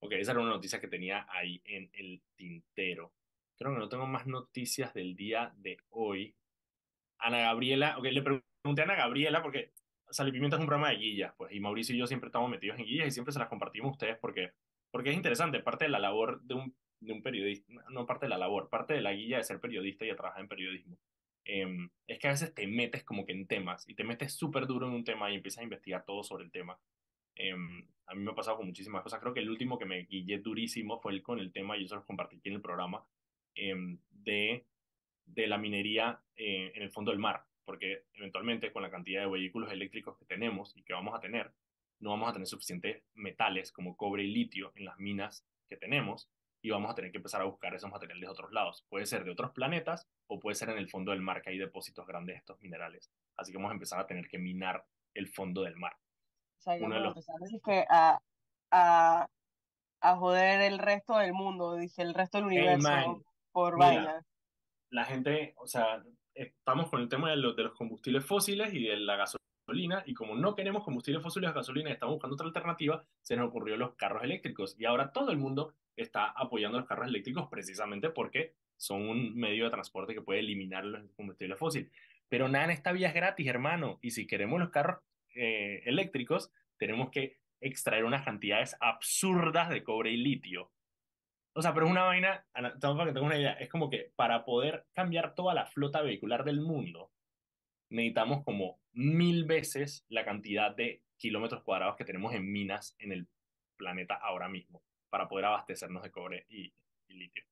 Ok, esa era una noticia que tenía ahí en el tintero. Creo que no tengo más noticias del día de hoy. Ana Gabriela, ok, le pregunté a Ana Gabriela porque Salipimienta es un programa de guillas, pues, y Mauricio y yo siempre estamos metidos en guillas y siempre se las compartimos a ustedes porque, porque es interesante, parte de la labor de un, de un periodista, no parte de la labor, parte de la guilla de ser periodista y de trabajar en periodismo. Em, es que a veces te metes como que en temas y te metes súper duro en un tema y empiezas a investigar todo sobre el tema Em, a mí me ha pasado con muchísimas cosas. Creo que el último que me guillé durísimo fue el con el tema, y eso lo compartí aquí en el programa, em, de, de la minería eh, en el fondo del mar. Porque eventualmente con la cantidad de vehículos eléctricos que tenemos y que vamos a tener, no vamos a tener suficientes metales como cobre y litio en las minas que tenemos y vamos a tener que empezar a buscar esos materiales de otros lados. Puede ser de otros planetas o puede ser en el fondo del mar que hay depósitos grandes de estos minerales. Así que vamos a empezar a tener que minar el fondo del mar. Que a, a, a joder el resto del mundo, dije, el resto del universo por vaina. La gente, o sea, estamos con el tema de los, de los combustibles fósiles y de la gasolina, y como no queremos combustibles fósiles o gasolina y estamos buscando otra alternativa, se nos ocurrió los carros eléctricos. Y ahora todo el mundo está apoyando los carros eléctricos precisamente porque son un medio de transporte que puede eliminar los combustibles fósiles. Pero nada en esta vía es gratis, hermano. Y si queremos los carros eh, eléctricos, tenemos que extraer unas cantidades absurdas de cobre y litio. O sea, pero es una vaina, para que tenga una idea, es como que para poder cambiar toda la flota vehicular del mundo, necesitamos como mil veces la cantidad de kilómetros cuadrados que tenemos en minas en el planeta ahora mismo para poder abastecernos de cobre y, litio.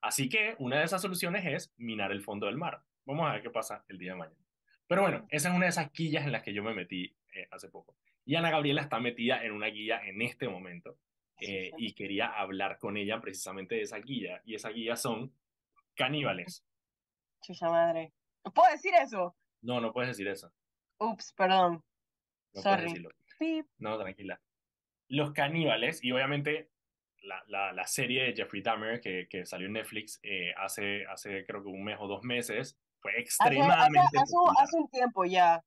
Así que una de esas soluciones es minar el fondo del mar. Vamos a ver qué pasa el día de mañana. Pero bueno, esa es una de esas quillas en las que yo me metí eh, hace poco. Y Ana Gabriela está metida en una guía en este momento eh, y quería hablar con ella precisamente de esa guía. Y esa guía son caníbales. Chucha madre. ¿Puedo decir eso? No, no puedes decir eso. Ups, perdón. No Sorry. No, tranquila. Los caníbales, y obviamente la, la, la serie de Jeffrey Dahmer que, que salió en Netflix eh, hace, hace creo que un mes o dos meses, fue extremadamente... Hace, hace un tiempo ya.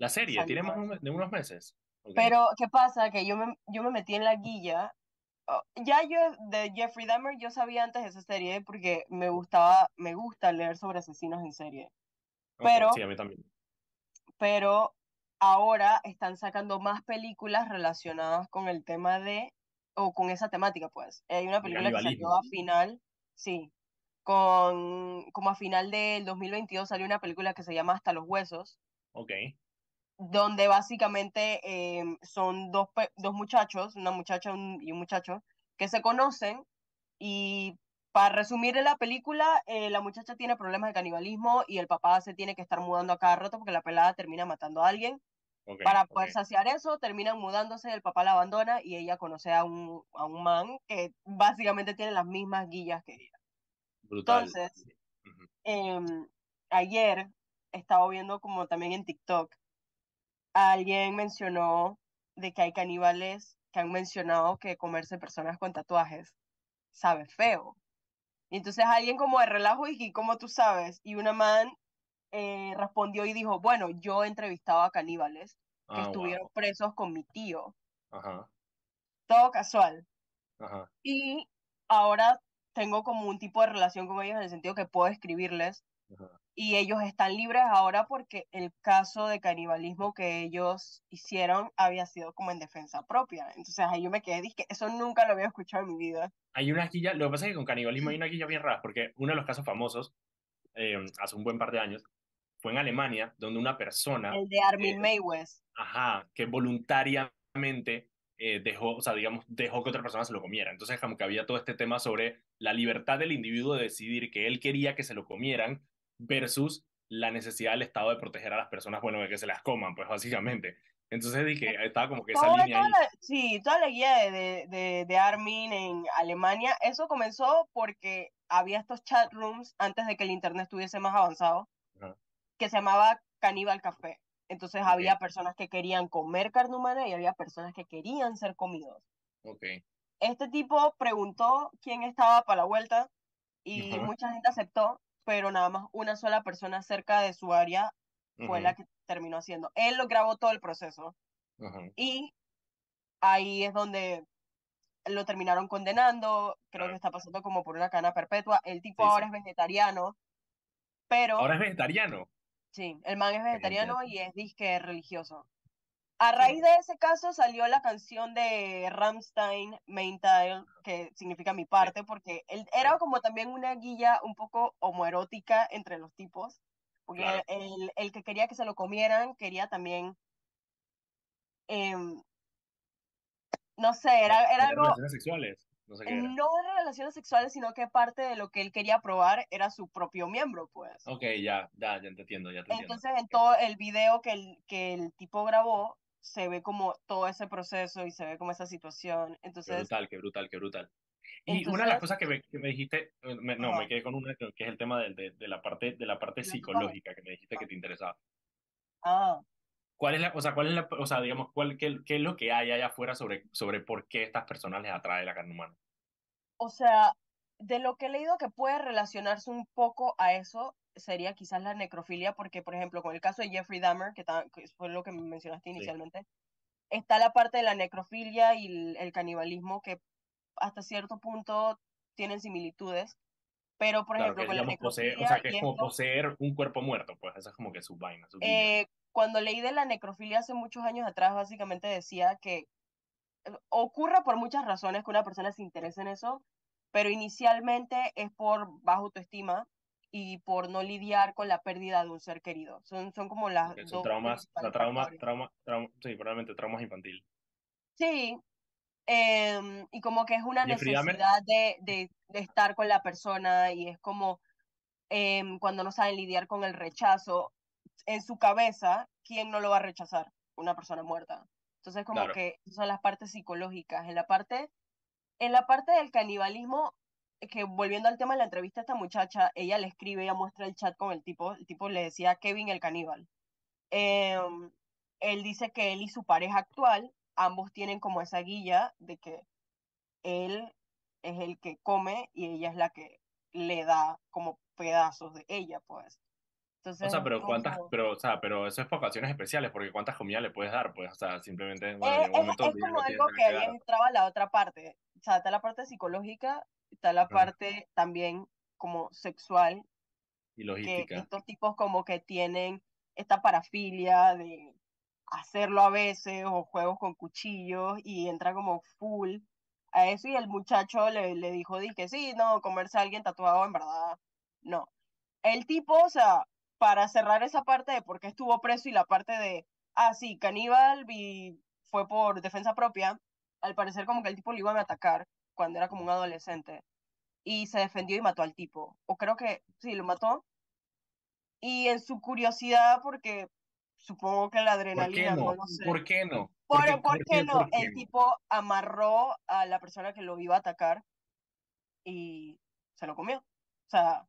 La serie, tiene más de unos meses. Pero, ¿qué pasa? Que yo me, yo me metí en la guilla. Oh, ya yo, de Jeffrey Dahmer, yo sabía antes de esa serie porque me gustaba, me gusta leer sobre asesinos en serie. Pero, sí, a mí también. Pero ahora están sacando más películas relacionadas con el tema de, o con esa temática, pues. Hay una película que salió a final, sí, con, como a final del 2022 salió una película que se llama Hasta los Huesos. Ok donde básicamente em, son dos, dos muchachos, una muchacha y un muchacho, que se conocen y para resumir la película, eh, la muchacha tiene problemas de canibalismo y el papá se tiene que estar mudando a cada rato porque la pelada termina matando a alguien. para poder saciar eso, terminan mudándose, el papá la abandona y ella conoce a un, a un man que básicamente tiene las mismas guillas que ella. Entonces, em, ayer estaba viendo como también en TikTok alguien mencionó de que hay caníbales que han mencionado que comerse personas con tatuajes. sabe feo. Y entonces alguien como de relajo dije, ¿cómo tú sabes? Y una man eh, respondió y dijo, bueno, yo he entrevistado a caníbales que ah, estuvieron presos con mi tío. Ajá. Todo casual. Ajá. Y ahora tengo como un tipo de relación con ellos en el sentido que puedo escribirles y ellos están libres ahora porque el caso de canibalismo que ellos hicieron había sido como en defensa propia. Entonces ahí yo me quedé, dije, eso nunca lo había escuchado en mi vida. Hay una quilla, lo que pasa es que con canibalismo hay una quilla bien rara, porque uno de los casos famosos, eh, hace un buen par de años, fue en Alemania, donde una persona... El de Armin eh, Ajá, que voluntariamente eh, dejó, o sea, digamos, dejó que otra persona se lo comiera. Entonces, como que había todo este tema sobre la libertad del individuo de decidir que él quería que se lo comieran versus la necesidad del Estado de proteger a las personas, bueno, de que se las coman, pues básicamente. Entonces dije, estaba como que esa línea sí, toda la guía de, de, de, Armin en Alemania, eso comenzó porque había estos chat rooms antes de que el Internet estuviese más avanzado, que se llamaba Caníbal Café. Entonces había personas que querían comer carne humana y había personas que querían ser comidos. Okay. Este tipo preguntó quién estaba para la vuelta y mucha gente aceptó pero nada más una sola persona cerca de su área fue la que terminó haciendo. Él lo grabó todo el proceso. Y ahí es donde lo terminaron condenando, creo que está pasando como por una cana perpetua. El tipo ahora es vegetariano, pero... Ahora es vegetariano. Sí, el man es vegetariano y es disque religioso. A raíz de ese caso salió la canción de Rammstein, Main Tile, que significa mi parte, porque él era como también una guía un poco homoerótica entre los tipos, porque el, el, que quería que se lo comieran quería también, em, no sé, era, era algo... Relaciones sexuales. No, sé qué era. no de relaciones sexuales, sino que parte de lo que él quería probar era su propio miembro, pues. Ok, ya, ya, ya te entiendo, ya te Entonces, en todo el video que el, que el tipo grabó, se ve como todo ese proceso y se ve como esa situación. Entonces, qué brutal, qué brutal, qué brutal. Y una de las cosas que me, que me dijiste, eh, no, me quedé con una que es el tema de, de, la parte, de la parte psicológica que me dijiste que te interesaba. Ah. ¿Cuál es la, o sea, cuál es la, o sea, digamos, cuál, qué, qué es lo que hay allá afuera sobre, sobre por qué estas personas les atrae la carne humana? O sea, de lo que he leído que puede relacionarse un poco a eso, sería quizás la necrofilia, porque por ejemplo con el caso de Jeffrey Dahmer, que, fue lo que mencionaste inicialmente, está la parte de la necrofilia y el, canibalismo que hasta cierto punto tienen similitudes, pero por ejemplo con la necrofilia... o sea, que es como poseer un cuerpo muerto, pues esa es como que su vaina. Su eh, cuando leí de la necrofilia hace muchos años atrás, básicamente decía que eh, ocurre por muchas razones que una persona se interese en eso, pero inicialmente es por baja autoestima, y por no lidiar con la pérdida de un ser querido. Son, son como las dos traumas, la trauma, trauma, trauma, sí, probablemente traumas infantiles. Sí, em, y como que es una necesidad de, de, de, estar con la persona y es como em, cuando no saben lidiar con el rechazo, en su cabeza, ¿quién no lo va a rechazar? Una persona muerta. Entonces como que son las partes psicológicas. En la parte, en la parte del canibalismo que volviendo al tema de la entrevista a esta muchacha, ella le escribe, ella muestra el chat con el tipo, el tipo le decía Kevin el caníbal. Em, él dice que él y su pareja actual, ambos tienen como esa guía de que él es el que come y ella es la que le da como pedazos de ella, pues. Entonces, o sea, pero cuántas, pero, o sea, pero eso es por ocasiones especiales, porque cuántas comidas le puedes dar, pues, o sea, simplemente, bueno, en momento es, como algo que ahí entraba la otra parte, o sea, está la parte psicológica está la parte también como sexual. Y logística. estos tipos como que tienen esta parafilia de hacerlo a veces o juegos con cuchillos y entra como full a eso y el muchacho le, le dijo di que sí, no, comerse a alguien tatuado en verdad, no. El tipo, o sea, para cerrar esa parte de por qué estuvo preso y la parte de, ah, sí, caníbal y fue por defensa propia, al parecer como que el tipo le iba a atacar cuando era como un adolescente y se defendió y mató al tipo. O creo que sí, lo mató. Y en su curiosidad, porque supongo que la adrenalina, no? lo sé. ¿Por qué no? ¿Por, qué, no? el tipo amarró a la persona que lo iba a atacar y se lo comió. O sea,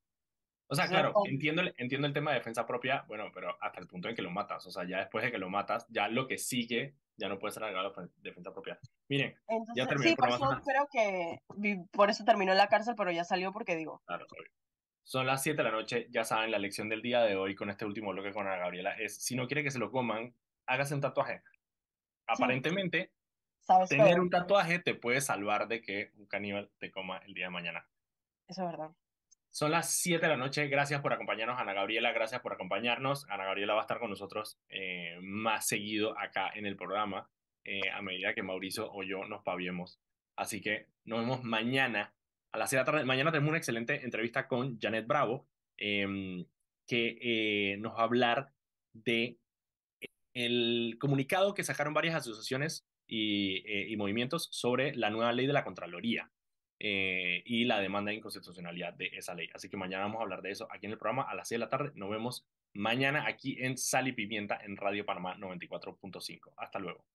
o sea, claro, entiendo el, entiendo el tema de defensa propia, bueno, pero hasta el punto en que lo matas. O sea, ya después de que lo matas, ya lo que sigue ya no puede ser agregado a defensa propia. Miren, ya terminó sí, por eso creo que por eso terminó en la cárcel, pero ya salió porque digo. Claro, Son las 7 de la noche, ya saben, la lección del día de hoy con este último bloque con Ana Gabriela es, si no quiere que se lo coman, hágase un tatuaje. Aparentemente, tener un tatuaje te puede salvar de que un caníbal te coma el día de mañana. Eso es verdad. Son las 7 de la noche. Gracias por acompañarnos, Ana Gabriela. Gracias por acompañarnos. Ana Gabriela va a estar con nosotros eh, más seguido acá en el programa. Eh, a medida que Mauricio o yo nos paviemos. Así que nos vemos mañana a las 6 de la tarde. Mañana tenemos una excelente entrevista con Janet Bravo, em, que eh, nos va a hablar de el comunicado que sacaron varias asociaciones y, y movimientos sobre la nueva ley de la Contraloría. Y la demanda de inconstitucionalidad de esa ley. Así que mañana vamos a hablar de eso aquí en el programa a las 6 de la tarde. Nos vemos mañana aquí en Sal y Pimienta en Radio Panamá 94.5. Hasta luego.